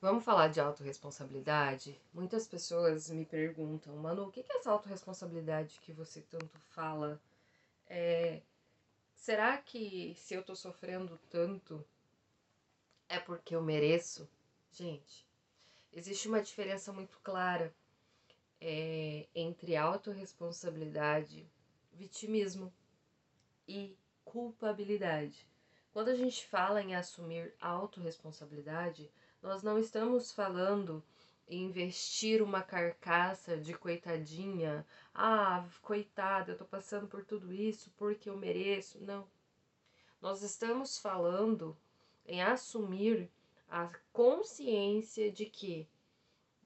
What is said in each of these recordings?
Vamos falar de autorresponsabilidade? Muitas pessoas me perguntam, Manu, o que é essa autorresponsabilidade que você tanto fala? É, será que se eu tô sofrendo tanto é porque eu mereço? Gente, existe uma diferença muito clara é, entre autorresponsabilidade, vitimismo e culpabilidade. Quando a gente fala em assumir autorresponsabilidade, nós não estamos falando em vestir uma carcaça de coitadinha. Ah, coitada, eu tô passando por tudo isso porque eu mereço. Não. Nós estamos falando em assumir a consciência de que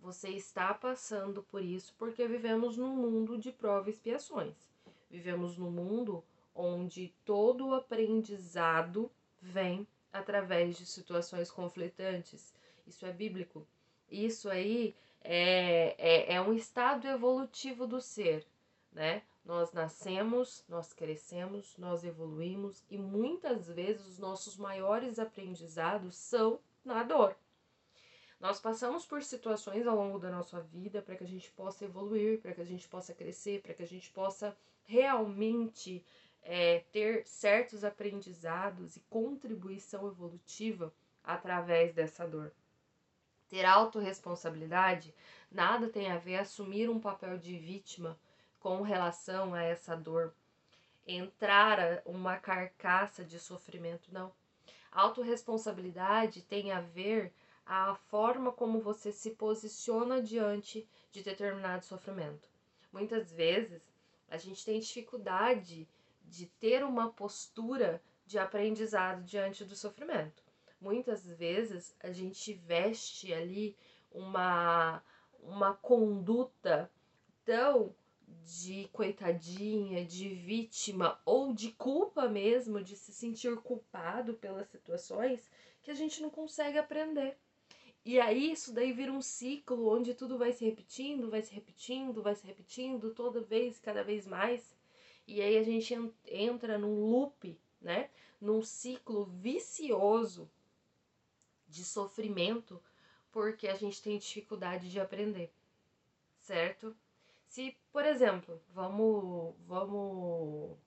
você está passando por isso porque vivemos num mundo de provas e expiações. Vivemos num mundo onde todo o aprendizado vem através de situações conflitantes, isso é bíblico. Isso aí é, é, é um estado evolutivo do ser, né? Nós nascemos, nós crescemos, nós evoluímos e muitas vezes os nossos maiores aprendizados são na dor. Nós passamos por situações ao longo da nossa vida para que a gente possa evoluir, para que a gente possa crescer, para que a gente possa realmente é, ter certos aprendizados e contribuição evolutiva através dessa dor. Ter autorresponsabilidade nada tem a ver assumir um papel de vítima com relação a essa dor, entrar uma carcaça de sofrimento, não. Autorresponsabilidade tem a ver a forma como você se posiciona diante de determinado sofrimento. Muitas vezes a gente tem dificuldade de ter uma postura de aprendizado diante do sofrimento muitas vezes a gente veste ali uma, uma conduta tão de coitadinha, de vítima ou de culpa mesmo, de se sentir culpado pelas situações, que a gente não consegue aprender. E aí isso daí vira um ciclo onde tudo vai se repetindo, vai se repetindo, vai se repetindo toda vez, cada vez mais. E aí a gente entra num loop, né? Num ciclo vicioso de sofrimento porque a gente tem dificuldade de aprender, certo? Se, por exemplo, vamos, vamos,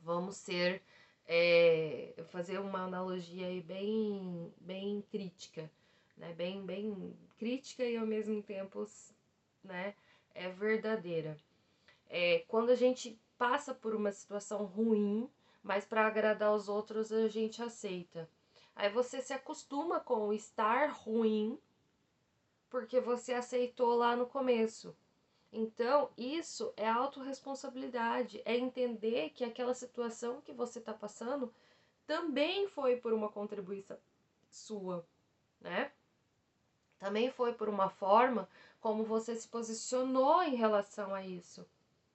vamos ser, é, fazer uma analogia aí bem, bem crítica, né? Bem, bem crítica e ao mesmo tempo, né? É verdadeira. É, quando a gente passa por uma situação ruim, mas para agradar os outros a gente aceita. Aí você se acostuma com o estar ruim porque você aceitou lá no começo. Então, isso é autorresponsabilidade, é entender que aquela situação que você está passando também foi por uma contribuição sua, né? Também foi por uma forma como você se posicionou em relação a isso,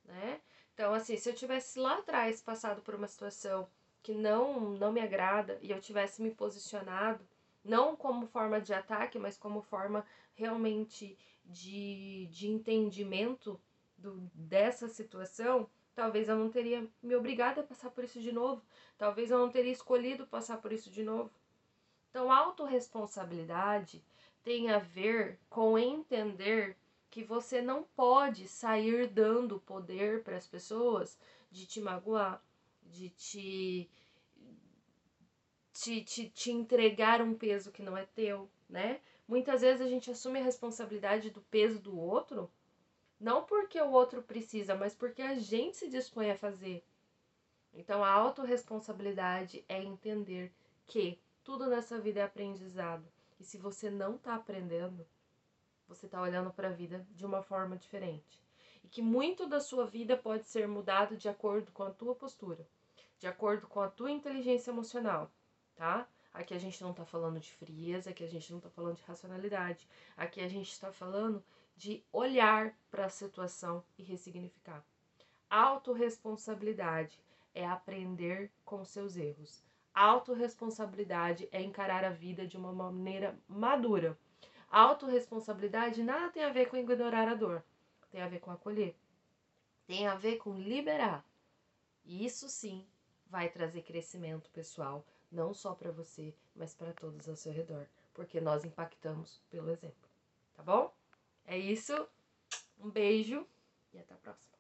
né? Então, assim, se eu tivesse lá atrás passado por uma situação que não, não me agrada e eu tivesse me posicionado, não como forma de ataque, mas como forma realmente de, de entendimento do, dessa situação, talvez eu não teria me obrigado a passar por isso de novo, talvez eu não teria escolhido passar por isso de novo. Então, autorresponsabilidade tem a ver com entender que você não pode sair dando poder para as pessoas de te magoar, de te, te, te, te entregar um peso que não é teu, né? Muitas vezes a gente assume a responsabilidade do peso do outro, não porque o outro precisa, mas porque a gente se dispõe a fazer. Então a autorresponsabilidade é entender que tudo nessa vida é aprendizado. E se você não está aprendendo, você está olhando para a vida de uma forma diferente. E que muito da sua vida pode ser mudado de acordo com a tua postura de acordo com a tua inteligência emocional, tá? Aqui a gente não tá falando de frieza, aqui a gente não tá falando de racionalidade, aqui a gente está falando de olhar para a situação e ressignificar. Autoresponsabilidade é aprender com seus erros. Autoresponsabilidade é encarar a vida de uma maneira madura. Autoresponsabilidade nada tem a ver com ignorar a dor, tem a ver com acolher, tem a ver com liberar. E isso sim vai trazer crescimento pessoal, não só para você, mas para todos ao seu redor. porque nós impactamos pelo exemplo, tá bom? É isso. Um beijo e até a próxima.